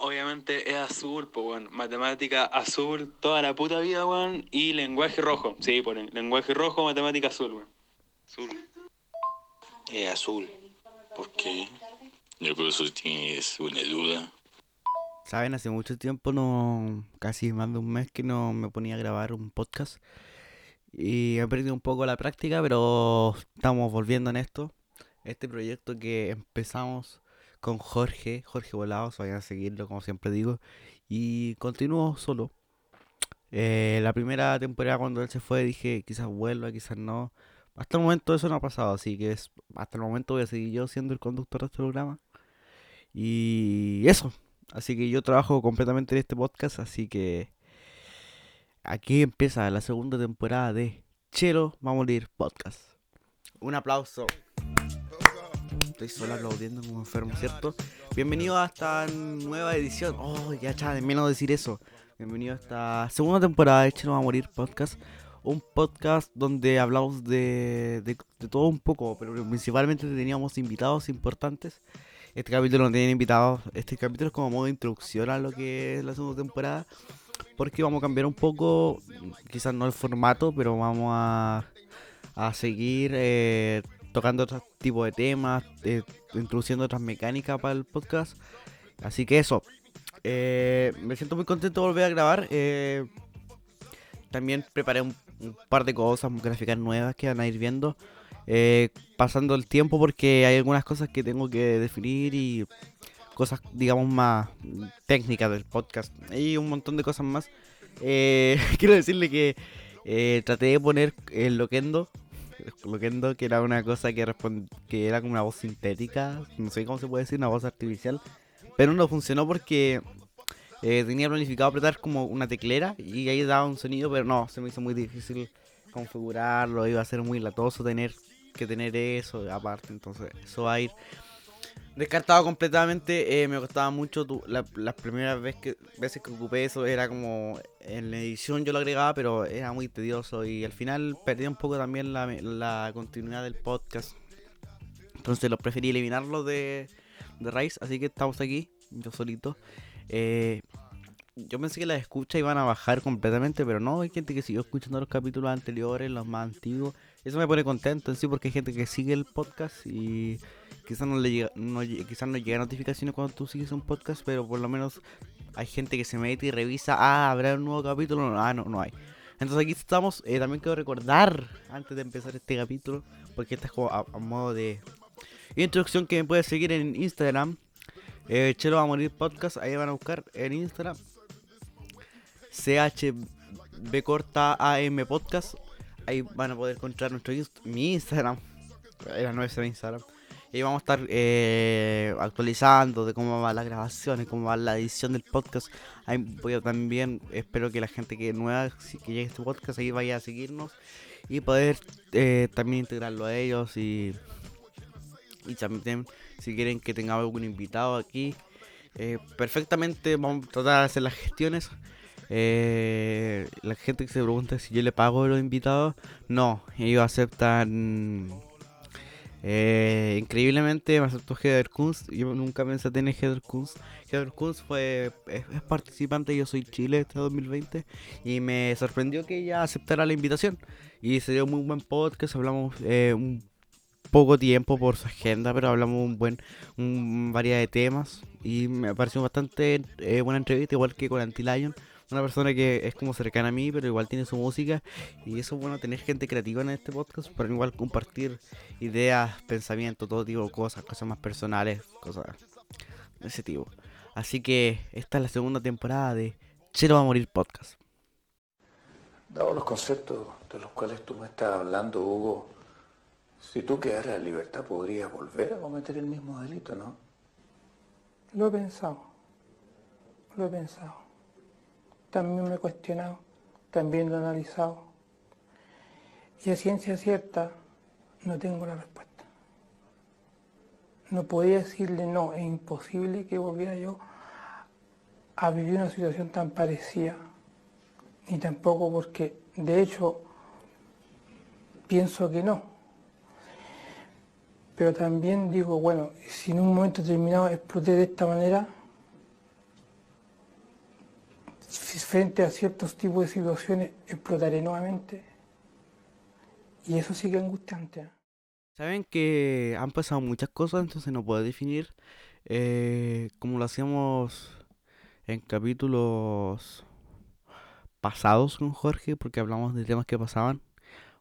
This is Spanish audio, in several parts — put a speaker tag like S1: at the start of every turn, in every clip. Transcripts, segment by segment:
S1: Obviamente es azul, pues bueno, matemática azul toda la puta vida, weón, y lenguaje rojo. Sí, ponen lenguaje rojo, matemática azul, weón. Azul.
S2: Es azul. ¿Por qué?
S3: Yo por eso tienes una duda.
S4: Saben, hace mucho tiempo, no, casi más de un mes que no me ponía a grabar un podcast. Y he perdido un poco la práctica, pero estamos volviendo en esto. Este proyecto que empezamos con Jorge, Jorge Volados, vayan a seguirlo como siempre digo. Y continúo solo. Eh, la primera temporada cuando él se fue dije quizás vuelva, quizás no. Hasta el momento eso no ha pasado, así que es, hasta el momento voy a seguir yo siendo el conductor de este programa. Y eso. Así que yo trabajo completamente en este podcast, así que aquí empieza la segunda temporada de Chelo va a morir podcast. Un aplauso. Estoy solo aplaudiendo como enfermo, ¿cierto? Bienvenido a esta nueva edición. Oh, ya está, de menos decir eso. Bienvenido a esta segunda temporada de Chelo va a morir podcast. Un podcast donde hablamos de, de, de todo un poco, pero principalmente teníamos invitados importantes. Este capítulo no tiene invitados. Este capítulo es como modo de introducción a lo que es la segunda temporada. Porque vamos a cambiar un poco, quizás no el formato, pero vamos a, a seguir eh, tocando otro tipo de temas, eh, introduciendo otras mecánicas para el podcast. Así que eso. eh, me siento muy contento de volver a grabar. eh, también preparé un, un par de cosas, gráficas nuevas que van a ir viendo. pasando el tiempo porque hay algunas cosas que tengo que definir y cosas, digamos, más técnicas del podcast. Y un montón de cosas más. Quiero decirle que traté de poner el Loquendo. Loquendo, que era una cosa que, que era como una voz sintética. No sé cómo se puede decir, una voz artificial. Pero no funcionó porque eh, tenía planificado apretar como una teclera y ahí daba un sonido, pero no, se me hizo muy difícil configurarlo. Iba a ser muy latoso tener que tener eso aparte. Entonces, eso va a ir descartado completamente. eh, me costaba mucho. tu- la- las primeras veces que, veces que ocupé eso era como en la edición yo lo agregaba, pero era muy tedioso. Y al final perdí un poco también la, la continuidad del podcast. Entonces lo preferí eliminarlo de, de raíz. Así que estamos aquí, yo solito. Eh, yo pensé que las escuchas iban a bajar completamente, pero no, hay gente que siguió escuchando los capítulos anteriores, los más antiguos. Eso me pone contento en sí porque hay gente que sigue el podcast y quizás no le llega, no, quizás no llega notificaciones cuando tú sigues un podcast, pero por lo menos hay gente que se mete y revisa, ah, habrá un nuevo capítulo, ah, no, no hay. Entonces aquí estamos, eh, también quiero recordar, antes de empezar este capítulo, porque este es como a, modo de introducción que me puedes seguir en Instagram, eh, Chelo va a morir podcast, ahí van a buscar en Instagram, CHB corta AM podcast, ahí van a poder encontrar nuestro mi Instagram, era nuestro Instagram. Y vamos a estar eh, actualizando de cómo van las grabaciones, cómo va la edición del podcast. Ahí voy a también, espero que la gente que nueva, que llegue a este podcast, ahí vaya a seguirnos y poder eh, también integrarlo a ellos y, y también si quieren que tengamos algún invitado aquí, eh, perfectamente vamos a tratar de hacer las gestiones. Eh, la gente que se pregunta si yo le pago a los invitados, no, ellos aceptan eh, increíblemente me aceptó Heather Kunz. Yo nunca pensé tener Heather Kunz. Heather Kunz fue, es, es participante Yo Soy Chile este 2020 y me sorprendió que ella aceptara la invitación. Y se dio muy buen podcast, hablamos eh, un poco tiempo por su agenda, pero hablamos un buen un, variedad de temas y me pareció bastante eh, buena entrevista, igual que con Anti-Lion. Una persona que es como cercana a mí, pero igual tiene su música. Y eso es bueno tener gente creativa en este podcast para igual compartir ideas, pensamientos, todo tipo de cosas, cosas más personales, cosas de ese tipo. Así que esta es la segunda temporada de Chelo va a morir podcast.
S2: Dado los conceptos de los cuales tú me estás hablando, Hugo, si tú quedaras en libertad podrías volver a cometer el mismo delito, ¿no?
S5: Lo he pensado, lo he pensado. También me he cuestionado, también lo he analizado. Y a ciencia cierta no tengo la respuesta. No podía decirle no, es imposible que volviera yo a vivir una situación tan parecida. Ni tampoco porque, de hecho, pienso que no. Pero también digo, bueno, si en un momento determinado exploté de esta manera, frente a ciertos tipos de situaciones explotaré nuevamente. Y eso es angustiante.
S4: Saben que han pasado muchas cosas, entonces no puedo definir eh, como lo hacíamos en capítulos pasados con Jorge, porque hablamos de temas que pasaban.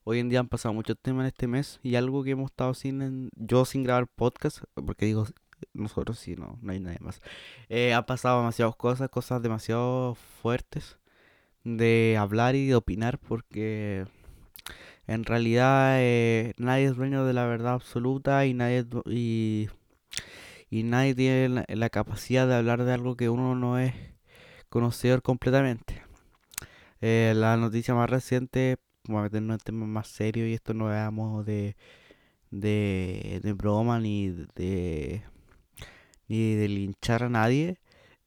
S4: Hoy en día han pasado muchos temas en este mes y algo que hemos estado sin, yo sin grabar podcast, porque digo nosotros sí, no, no hay nadie más. Eh, han pasado demasiadas cosas, cosas demasiado fuertes de hablar y de opinar, porque en realidad eh, nadie es dueño de la verdad absoluta y nadie y, y nadie tiene la, capacidad de hablar de algo que uno no es conocedor completamente. Eh, la noticia más reciente, vamos a meternos en temas más serios y esto no veamos de, de, de broma ni de ni de linchar a nadie.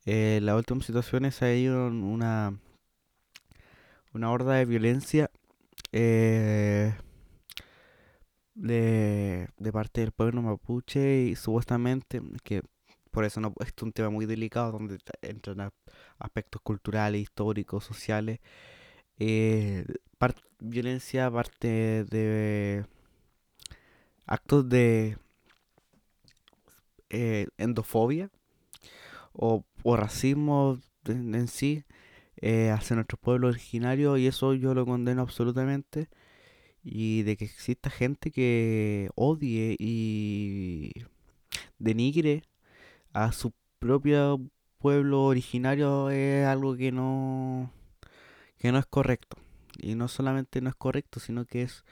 S4: Eh, las últimas situaciones ha ido una, una horda de violencia eh, de, de parte del pueblo mapuche y supuestamente que por eso no es un tema muy delicado donde entran aspectos culturales, históricos, sociales. Eh, violencia, parte de actos de eh, endofobia o, racismo en, sí eh, hacia nuestro pueblo originario y eso yo lo condeno absolutamente. Y de que exista gente que odie y denigre a su propio pueblo originario es algo que no que no es correcto. Y no solamente no es correcto sino que es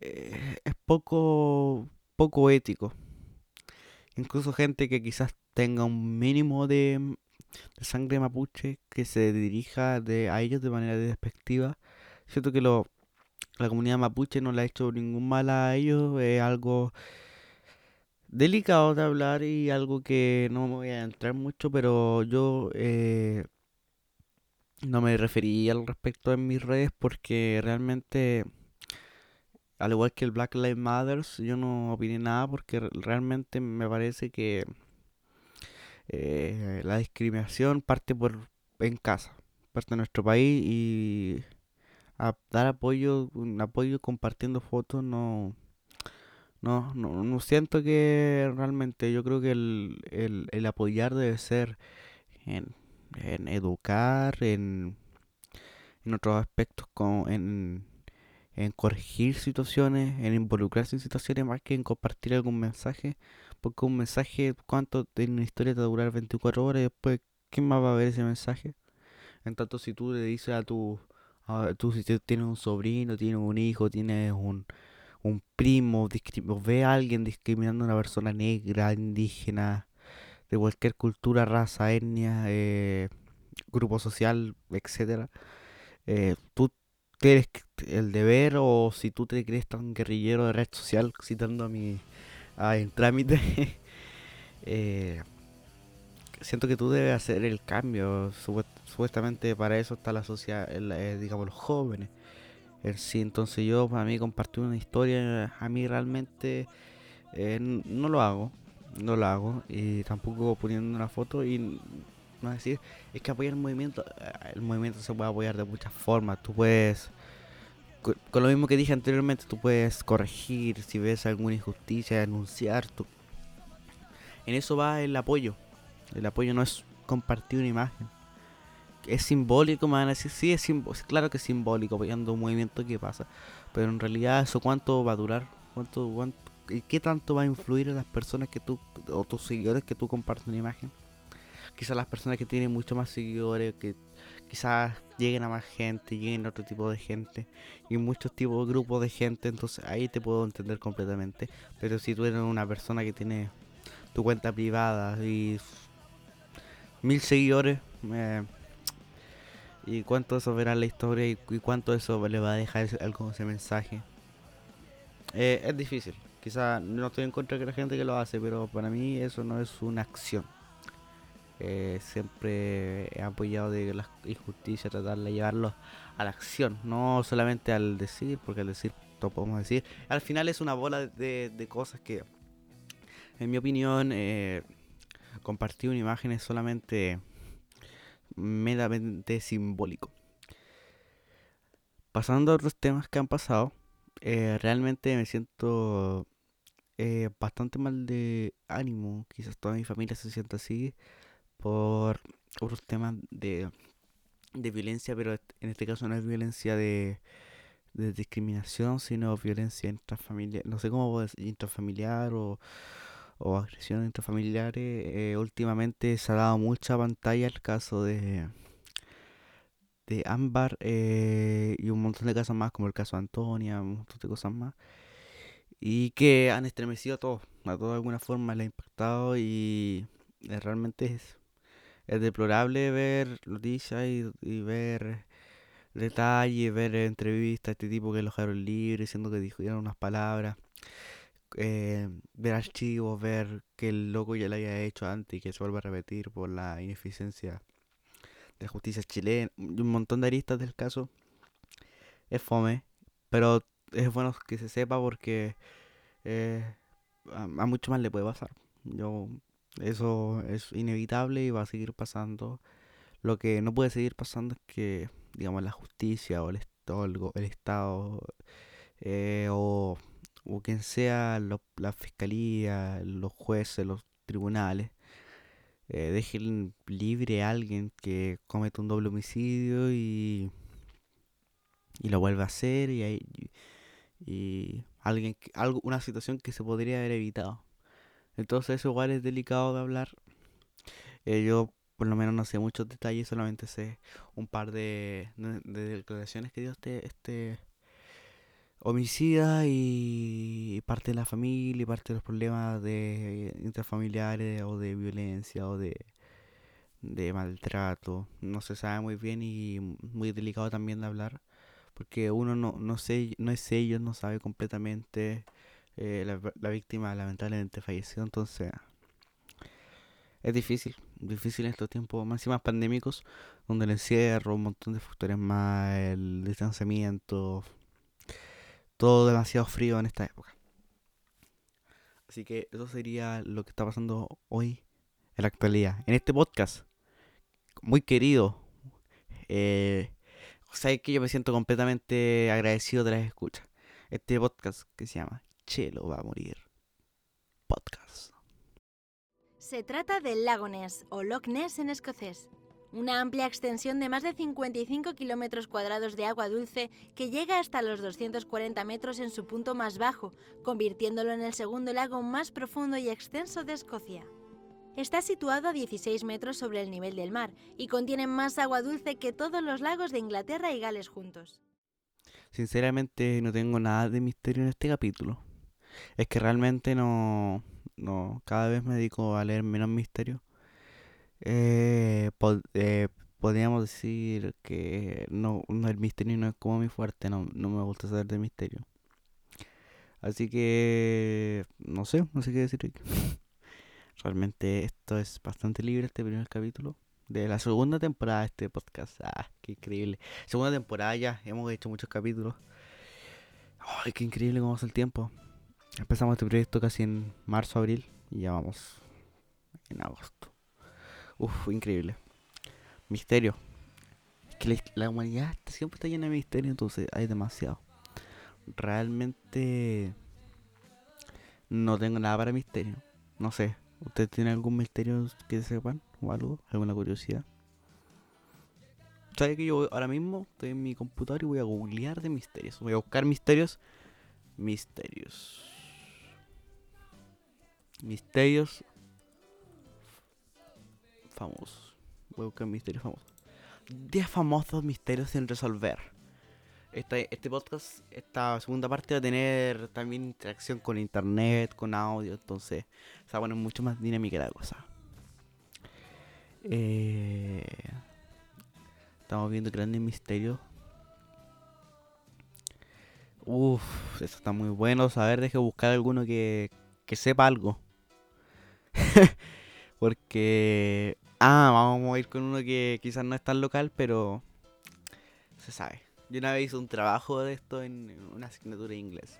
S4: eh, es poco poco ético incluso gente que quizás tenga un mínimo de, sangre mapuche que se dirija de, a ellos de manera despectiva. Siento que lo, la comunidad mapuche no le ha hecho ningún mal a ellos, es algo delicado de hablar y algo que no me voy a entrar mucho, pero yo eh, no me referí al respecto en mis redes porque realmente al igual que el Black Lives Matter, yo no opiné nada porque realmente me parece que eh, la discriminación parte por en casa, parte de nuestro país y dar apoyo, un apoyo compartiendo fotos no, no, no, siento que realmente yo creo que el, el, el apoyar debe ser en, en educar, en, en otros aspectos, como en en corregir situaciones, en involucrarse en situaciones más que en compartir algún mensaje, porque un mensaje, ¿cuánto en una historia te va a durar 24 horas y después quién más va a ver ese mensaje? En tanto si tú le dices a tu, tú si tienes un sobrino, tienes un hijo, tienes un, un primo, ve a alguien discriminando a una persona negra, indígena, de cualquier cultura, raza, etnia, eh, grupo social, etcétera, eh, tú tienes el deber o si tú te crees tan guerrillero de red social, citando a mi a, en trámite, eh, siento que tú debes hacer el cambio. supuestamente para eso está la sociedad, eh, digamos, los jóvenes. En sí, entonces yo para mí compartir una historia, a mí realmente eh, no lo hago, no lo hago y tampoco poniendo una foto y no decir, es que apoyar el movimiento, eh, el movimiento se puede apoyar de muchas formas. Tú puedes, con lo mismo que dije anteriormente, tú puedes corregir si ves alguna injusticia, denunciar. Tú. En eso va el apoyo. El apoyo no es compartir una imagen. Es simbólico, me van a decir, sí, es claro que es simbólico apoyando un movimiento que pasa. Pero en realidad, ¿eso cuánto va a durar? ¿Cuánto, cuánto, qué tanto va a influir en las personas que tú, o tus seguidores que tú compartes una imagen? Quizás las personas que tienen mucho más seguidores, que quizás lleguen a más gente, lleguen a otro tipo de gente y muchos tipos de grupos de gente, entonces ahí te puedo entender completamente. Pero si tú eres una persona que tiene tu cuenta privada y mil seguidores, eh, y cuánto eso verá la historia y, cuánto eso le va a dejar algo ese mensaje. Eh, es difícil. Quizás no estoy en contra de la gente que lo hace, pero para mí eso no es una acción. Eh, siempre he apoyado de las injusticias, tratar de llevarlos a la acción, no solamente al decir, porque al decir todo podemos decir. Al final es una bola de, cosas que, en mi opinión, eh, compartir una imagen es solamente meramente simbólico. Pasando a otros temas que han pasado, eh, realmente me siento eh, bastante mal de ánimo, quizás toda mi familia se sienta así, por otros temas de, de violencia, pero en este caso no es violencia de, de discriminación, sino violencia intrafamiliar, no sé cómo decir, intrafamiliar o, o agresión intrafamiliares. Eh, últimamente se ha dado mucha pantalla el caso de de Ámbar eh, y un montón de casos más, como el caso de Antonia, un montón de cosas más, y que han estremecido a todos, a todos de alguna forma le ha impactado y eh, realmente es, es deplorable ver noticias y, y ver detalles, ver entrevistas a este tipo que lo dejaron libre, diciendo que dijeron unas palabras, eh, ver archivos, ver que el loco ya lo había hecho antes y que se vuelve a repetir por la ineficiencia de justicia chilena un montón de aristas del caso. Es fome, pero es bueno que se sepa porque eh, a, a mucho más le puede pasar. Yo eso es inevitable y va a seguir pasando. Lo que no puede seguir pasando es que, digamos, la justicia o el, el, Estado eh, o, o quien sea, la fiscalía, los jueces, los tribunales, eh, dejen libre a alguien que comete un doble homicidio y, y lo vuelve a hacer y, hay- y alguien que- algo, una situación que se podría haber evitado. Entonces eso igual es delicado de hablar. Eh, yo por lo menos no sé muchos detalles, solamente sé un par de, de- de declaraciones que dio este, este homicida y, y parte de la familia y parte de los problemas de intrafamiliares o de violencia o de, de maltrato. No se sabe muy bien y muy delicado también de hablar porque uno no, no sé, no es ellos, no sabe completamente. Eh, la, víctima lamentablemente falleció, entonces es difícil, difícil en estos tiempos más y más pandémicos, donde el encierro, un montón de factores más, el distanciamiento, todo demasiado frío en esta época. Así que eso sería lo que está pasando hoy en la actualidad. En este podcast, muy querido, eh, sabes que yo me siento completamente agradecido de las escuchas. Este podcast que se llama Chelo va a morir. Podcast.
S6: Se trata del lago Ness o Loch Ness en escocés, una amplia extensión de más de 55 kilómetros cuadrados de agua dulce que llega hasta los 240 metros en su punto más bajo, convirtiéndolo en el segundo lago más profundo y extenso de Escocia. Está situado a 16 metros sobre el nivel del mar y contiene más agua dulce que todos los lagos de Inglaterra y Gales juntos.
S4: Sinceramente no tengo nada de misterio en este capítulo. Es que realmente no, no, cada vez me dedico a leer menos misterio. Eh, eh, podríamos decir que no, no, el misterio no es como mi fuerte, no, no me gusta saber de misterio. Así que no sé, no sé qué decir. Realmente esto es bastante libre este primer capítulo de la segunda temporada de este podcast. Ah, qué increíble. Segunda temporada ya, hemos hecho muchos capítulos. Ay, qué increíble cómo pasa el tiempo. Empezamos este proyecto casi en marzo, abril y ya vamos en agosto. Uf, increíble. Misterio. Es que la, humanidad siempre está llena de misterio, entonces hay demasiado. Realmente no tengo nada para misterio. No sé. ¿Ustedes tienen algún misterio que sepan o algo? ¿Alguna curiosidad? ¿Sabes que yo ahora mismo estoy en mi computador y voy a googlear de misterios? Voy a buscar misterios. Misterios. Misterios famosos. Voy a buscar misterios famosos. 10 famosos misterios sin resolver. Este, este podcast, esta segunda parte va a tener también interacción con internet, con audio, entonces se va a poner mucho más dinámica la cosa. Eh, estamos viendo grandes misterios. Uff, eso está muy bueno. A ver, deje buscar alguno que, que sepa algo. Porque... Ah, vamos a ir con uno que quizás no es tan local, pero se sabe. Yo una vez hice un trabajo de esto en una asignatura de inglés.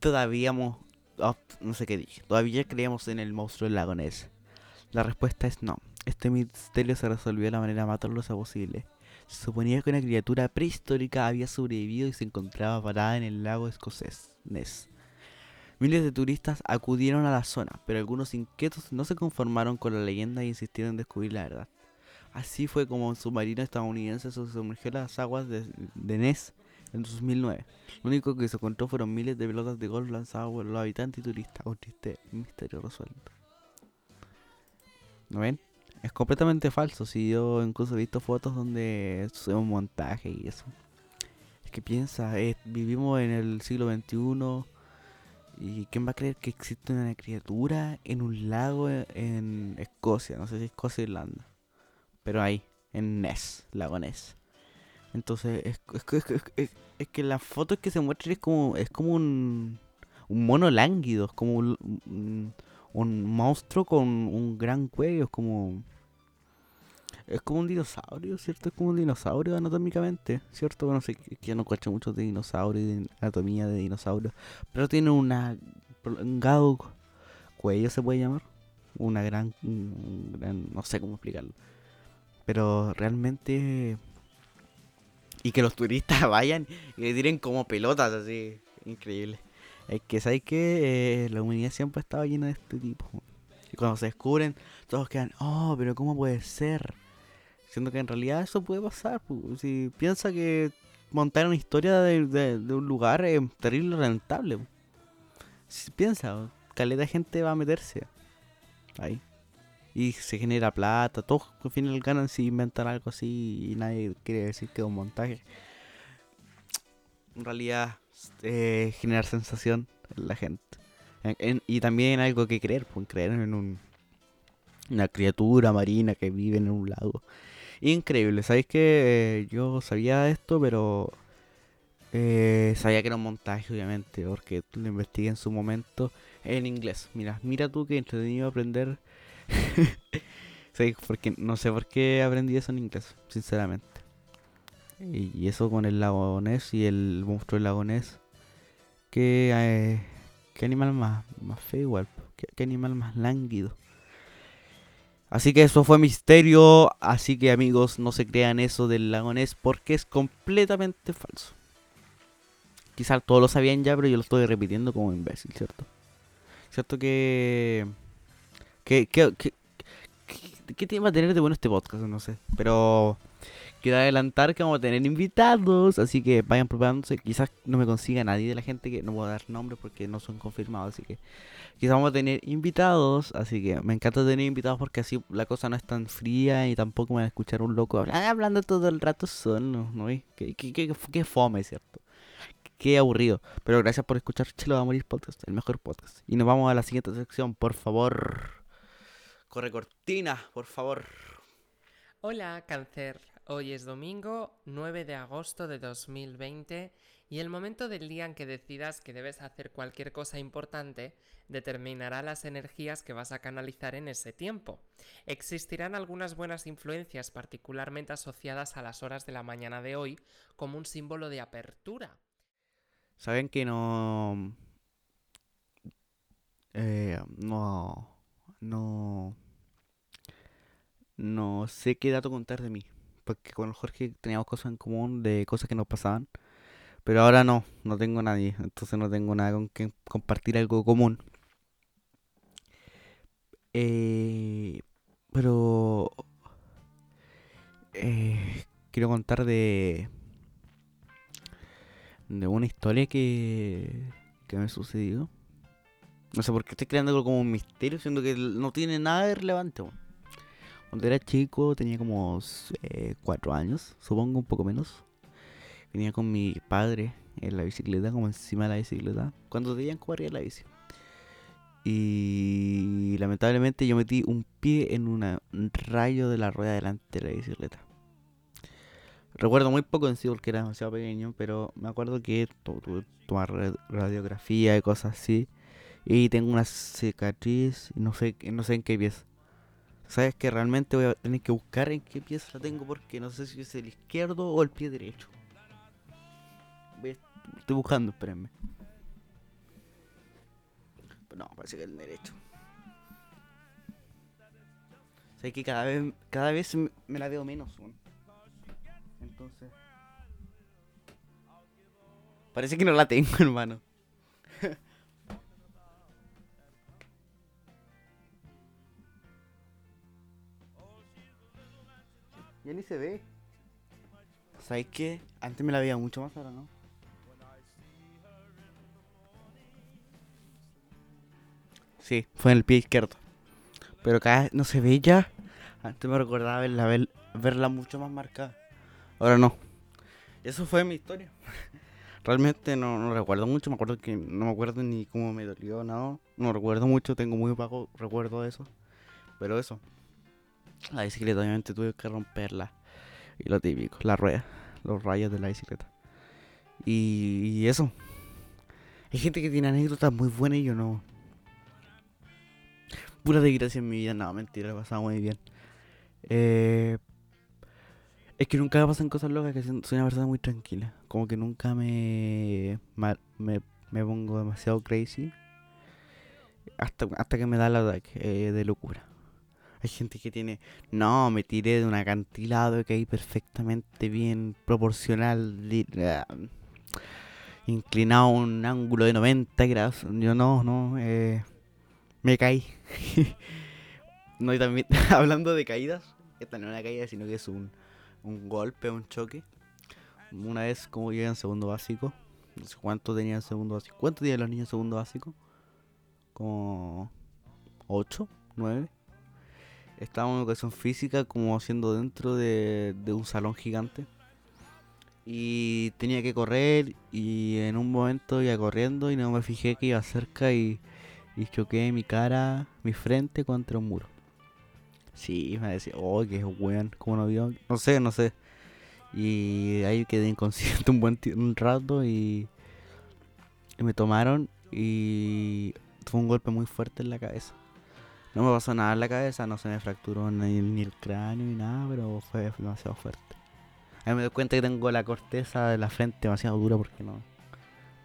S4: Todavía mo- oh, no sé qué dije. Todavía creíamos en el monstruo del lago Ness. La respuesta es no. este misterio se resolvió de la manera más dolorosa posible. Se suponía que una criatura prehistórica había sobrevivido y se encontraba parada en el lago escocés, Ness. Miles de turistas acudieron a la zona, pero algunos inquietos no se conformaron con la leyenda e insistieron en descubrir la verdad. Así fue como un submarino estadounidense se sumergió en las aguas de, de Ness en 2009. Lo único que se encontró fueron miles de pelotas de golf lanzadas por los habitantes y turistas. Un triste misterio resuelto. ¿No ven? Es completamente falso. Si yo incluso he visto fotos donde sucede un montaje y eso. Es que piensa, eh, vivimos en el siglo XXI. ¿Y quién va a creer que existe una criatura en un lago en Escocia? No sé si Escocia o Irlanda. Pero ahí, en Ness, lago Ness. Entonces, es, es, que la foto que se muestra es como, es como un, un mono lánguido, es como un monstruo con un gran cuello, es como... Es como un dinosaurio, ¿cierto? Es como un dinosaurio anatómicamente, ¿cierto? Bueno, sé que ya no cacho mucho de dinosaurios, de anatomía de dinosaurios, pero tiene una prolongado cuello, se puede llamar. Una gran, gran, no sé cómo explicarlo. Pero realmente y que los turistas vayan y le tiren como pelotas, así. Increíble. Es que, ¿sabes que eh, La humanidad siempre ha estado llena de este tipo. Y cuando se descubren, todos quedan, oh, pero ¿cómo puede ser? Siendo que en realidad eso puede pasar. Si piensa que montar una historia de, un lugar es terrible rentable. Si piensa, caleta de gente va a meterse ahí y se genera plata, todos al final ganan si inventan algo así y nadie quiere decir que es un montaje. En realidad, eh, generar sensación en la gente. En, en, y también algo que creer, pues creer en un, una criatura marina que vive en un lago. Increíble, ¿sabéis que eh, yo sabía esto, pero eh, sabía que era un montaje, obviamente, porque lo investigué en su momento en inglés. Mira, mira tú que entretenido aprender sí, porque no sé por qué aprendí eso en inglés, sinceramente. Y, eso con el lago Ness y el monstruo del lago Ness. ¿Qué, eh, qué animal más, más feo igual? ¿Qué, ¿Qué, animal más lánguido? Así que eso fue misterio. Así que amigos, no se crean eso del lago Ness porque es completamente falso. Quizás todos lo sabían ya, pero yo lo estoy repitiendo como imbécil, ¿cierto? ¿Cierto que... ¿Qué, qué, qué, qué, tema tener de bueno este podcast? No sé. Pero quiero adelantar que vamos a tener invitados. Así que vayan preparándose. Quizás no me consiga nadie de la gente que no a dar nombres porque no son confirmados. Así que quizás vamos a tener invitados. Así que me encanta tener invitados porque así la cosa no es tan fría y tampoco me van a escuchar un loco hablando todo el rato solo. ¿no? ¿Qué, qué, qué, qué fome, ¿cierto? Qué aburrido. Pero gracias por escuchar Chelo va a podcast, el mejor podcast. Y nos vamos a la siguiente sección, por favor. Corre cortina, por favor.
S7: Hola, cáncer. Hoy es domingo 9 de agosto de 2020 y el momento del día en que decidas que debes hacer cualquier cosa importante determinará las energías que vas a canalizar en ese tiempo. Existirán algunas buenas influencias particularmente asociadas a las horas de la mañana de hoy como un símbolo de apertura.
S4: Saben que no... Eh, no... No no sé qué dato contar de mí. Porque con Jorge teníamos cosas en común de cosas que nos pasaban. Pero ahora no, no tengo nadie. Entonces no tengo nada con quien compartir algo común. Eh, pero... Eh, quiero contar de... De una historia que... Que me sucedió. No sé por qué estoy creando algo como un misterio, siendo que no tiene nada de relevante. Cuando era chico, tenía como eh, cuatro años, supongo un poco menos. Venía con mi padre en la bicicleta, como encima de la bicicleta, cuando tenían como arriba la bici. Y lamentablemente yo metí un pie en una, un rayo de la rueda delante de la bicicleta. Recuerdo muy poco en sí porque era demasiado pequeño, pero me acuerdo que tuve tomar radiografía y cosas así. Y tengo una cicatriz, no sé, no sé en qué pieza. Sabes que realmente voy a tener que buscar en qué pieza la tengo porque no sé si es el izquierdo o el pie derecho. Estoy buscando, espérenme. No, parece que es el derecho. sea, que cada vez, cada vez me la veo menos, weón. Entonces. Parece que no la tengo, hermano. Ya ni se ve. ¿Sabes qué? Antes me la veía mucho más, ahora no. Sí, fue en el pie izquierdo. Pero vez no se ve ya. Antes me recordaba verla, ver- verla mucho más marcada. Ahora no. Eso fue mi historia. Realmente no, no recuerdo mucho. Me acuerdo que no me acuerdo ni cómo me dolió, nada. No recuerdo mucho. Tengo muy poco recuerdo de eso. Pero eso. La bicicleta obviamente tuve que romperla. Y lo típico, la rueda. Los rayos de la bicicleta. Y, eso. Hay gente que tiene anécdotas muy buenas y yo no. Pura desgracia en mi vida. No, mentira, la pasaba muy bien. Eh, es que nunca me pasan cosas locas, que soy una persona muy tranquila. Como que nunca me, me, me pongo demasiado crazy. Hasta, hasta que me da el ataque eh, de locura. Hay gente que tiene, no, me tiré de un acantilado y caí perfectamente bien proporcional, ah, inclinado a un ángulo de 90 grados. Yo no, no, eh, me caí. no, y también, hablando de caídas, esta no es una caída, sino que es un, un golpe, un choque. Una vez, como llegué en segundo básico, no sé cuánto tenía en segundo básico. ¿Cuánto tenían los niños en segundo básico? Como 8, 9. Estábamos en educación física, como haciendo dentro de, de un salón gigante. Y tenía que correr, y en un momento iba corriendo y no me fijé que iba cerca y, y choqué mi cara, mi frente contra un muro. Sí, me decía, oh, qué weón, ¿cómo no vio? No sé, no sé. Y ahí quedé inconsciente un buen un rato y, y me tomaron y fue un golpe muy fuerte en la cabeza. No me pasó nada en la cabeza, no se me fracturó ni, el cráneo ni nada, pero fue demasiado fuerte. Ahí me doy cuenta que tengo la corteza de la frente demasiado dura porque no.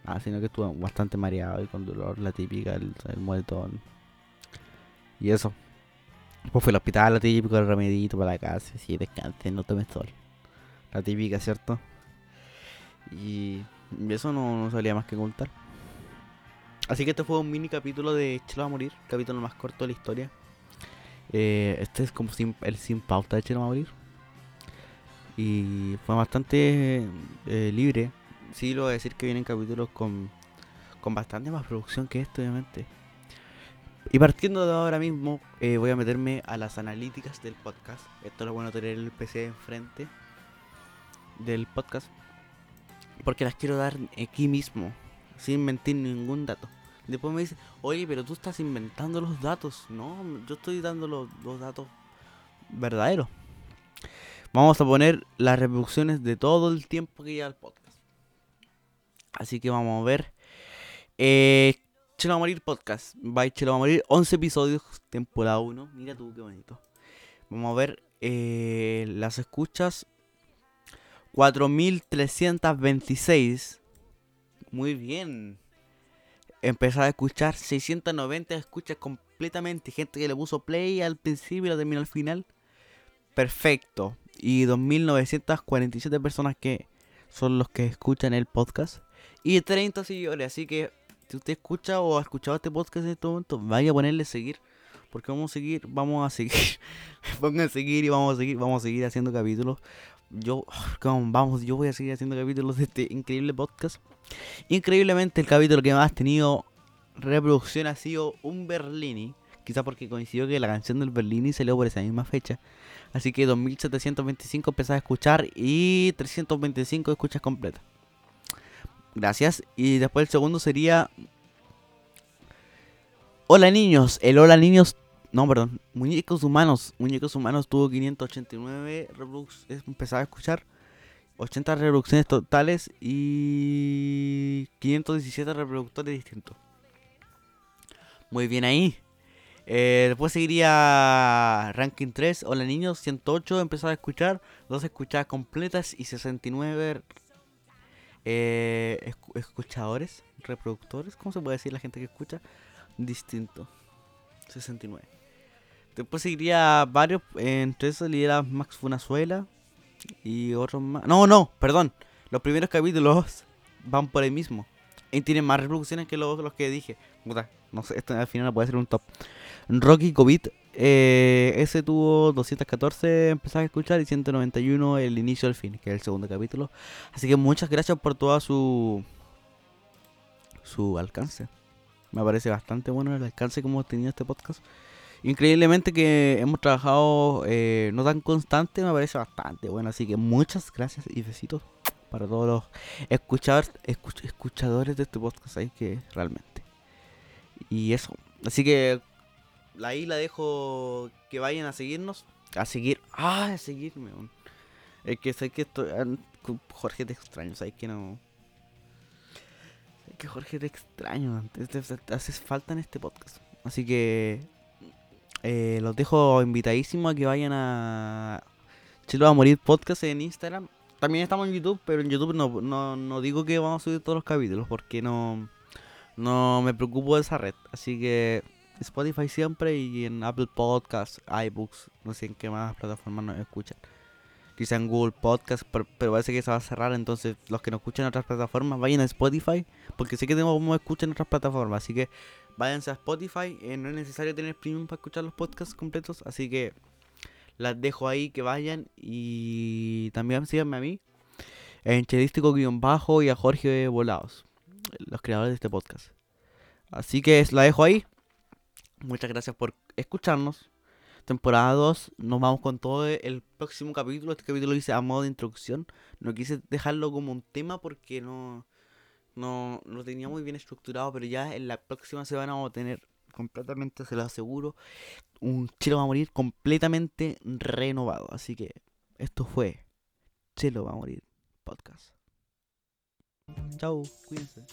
S4: Nada, sino que estuve bastante mareado y con dolor, la típica, el, el moretón. Y eso. Después fui al hospital, lo típico, el remedito para la casa, sí, descanse, no tomes sol. La típica, ¿cierto? Y eso no, no salía más que contar. Así que este fue un mini capítulo de Chelo va a morir, capítulo más corto de la historia. Eh, este es como sin, el sin pauta de Chelo va a morir. Y fue bastante eh, libre. Sí, lo voy a decir que vienen capítulos con, con bastante más producción que este, obviamente. Y partiendo de ahora mismo, eh, voy a meterme a las analíticas del podcast. Esto es lo bueno tener el PC enfrente del podcast. Porque las quiero dar aquí mismo, sin mentir ningún dato. Después me dice, oye, pero tú estás inventando los datos. No, yo estoy dando los, los datos verdaderos. Vamos a poner las reproducciones de todo el tiempo que lleva el podcast. Así que vamos a ver. Eh, Chelo va a morir podcast. Bye, Chelo va a morir. 11 episodios, temporada 1. Mira tú qué bonito. Vamos a ver eh, las escuchas. 4326. Muy bien. Empezar a escuchar 690 escuchas completamente. Gente que le puso play al principio y lo terminó al final. Perfecto. Y 2947 personas que son los que escuchan el podcast. Y 30 seguidores. Así que si usted escucha o ha escuchado este podcast en este momento, vaya a ponerle seguir. Porque vamos a seguir, vamos a seguir. Pongan seguir y vamos a seguir, vamos a seguir haciendo capítulos. Yo, vamos, yo voy a seguir haciendo capítulos de este increíble podcast. Increíblemente el capítulo que más ha tenido reproducción ha sido un Berlini. Quizá porque coincidió que la canción del Berlini salió por esa misma fecha. Así que 2725 empecé a escuchar y 325 escuchas completas. Gracias. Y después el segundo sería... Hola niños. El Hola niños... No, perdón. Muñecos humanos. Muñecos humanos tuvo 589 reproducciones. Empezaba a escuchar. 80 reproducciones totales y 517 reproductores distintos. Muy bien ahí. Eh, después seguiría Ranking 3. Hola niños, 108 empezaba a escuchar. Dos escuchadas completas y 69 eh, escu- escuchadores, reproductores. ¿Cómo se puede decir la gente que escucha? Distinto. 69. Después seguiría varios, entre esos lidera Max Funazuela y otros más. No, no, perdón. Los primeros capítulos van por ahí mismo. Y tienen más reproducciones que los, los que dije. No sé, esto al final puede ser un top. Rocky COVID, eh, ese tuvo 214 empezar a escuchar y 191 el inicio al fin, que es el segundo capítulo. Así que muchas gracias por toda su su alcance. Me parece bastante bueno el alcance que hemos tenido este podcast. Increíblemente que hemos trabajado eh, no tan constante, me parece bastante bueno. Así que muchas gracias y besitos para todos los escuchadores, escuch- escuchadores de este podcast ahí que realmente. Y eso. Así que ahí la dejo que vayan a seguirnos. A seguir. Ah, a seguirme. Es que sé que estoy. ah, Jorge te extraño, sabes que no. Sé que Jorge te extraño, haces falta en este podcast. Así que. Eh, los dejo invitadísimos a que vayan a. Chelo va a morir podcast en Instagram. También estamos en YouTube, pero en YouTube no, no, no digo que vamos a subir todos los capítulos porque no, no me preocupo de esa red. Así que Spotify siempre y en Apple Podcasts, iBooks, no sé en qué más plataformas nos escuchan. Quizá en Google Podcasts, pero, parece que se va a cerrar. Entonces, los que nos escuchan en otras plataformas, vayan a Spotify. Porque sé que tengo como escuchan en otras plataformas. Así que váyanse a Spotify. eh, no es necesario tener premium para escuchar los podcasts completos. Así que las dejo ahí que vayan. Y también síganme a mí. En Chelístico guion bajo y a Jorge Volados. Los creadores de este podcast. Así que la dejo ahí. Muchas gracias por escucharnos. Temporada 2, nos vamos con todo el próximo capítulo. Este capítulo lo hice a modo de introducción. No quise dejarlo como un tema porque no, no lo tenía muy bien estructurado, pero ya en la próxima semana vamos a tener completamente, se lo aseguro, un Chelo va a morir completamente renovado. Así que esto fue Chelo va a morir podcast. Chau, cuídense.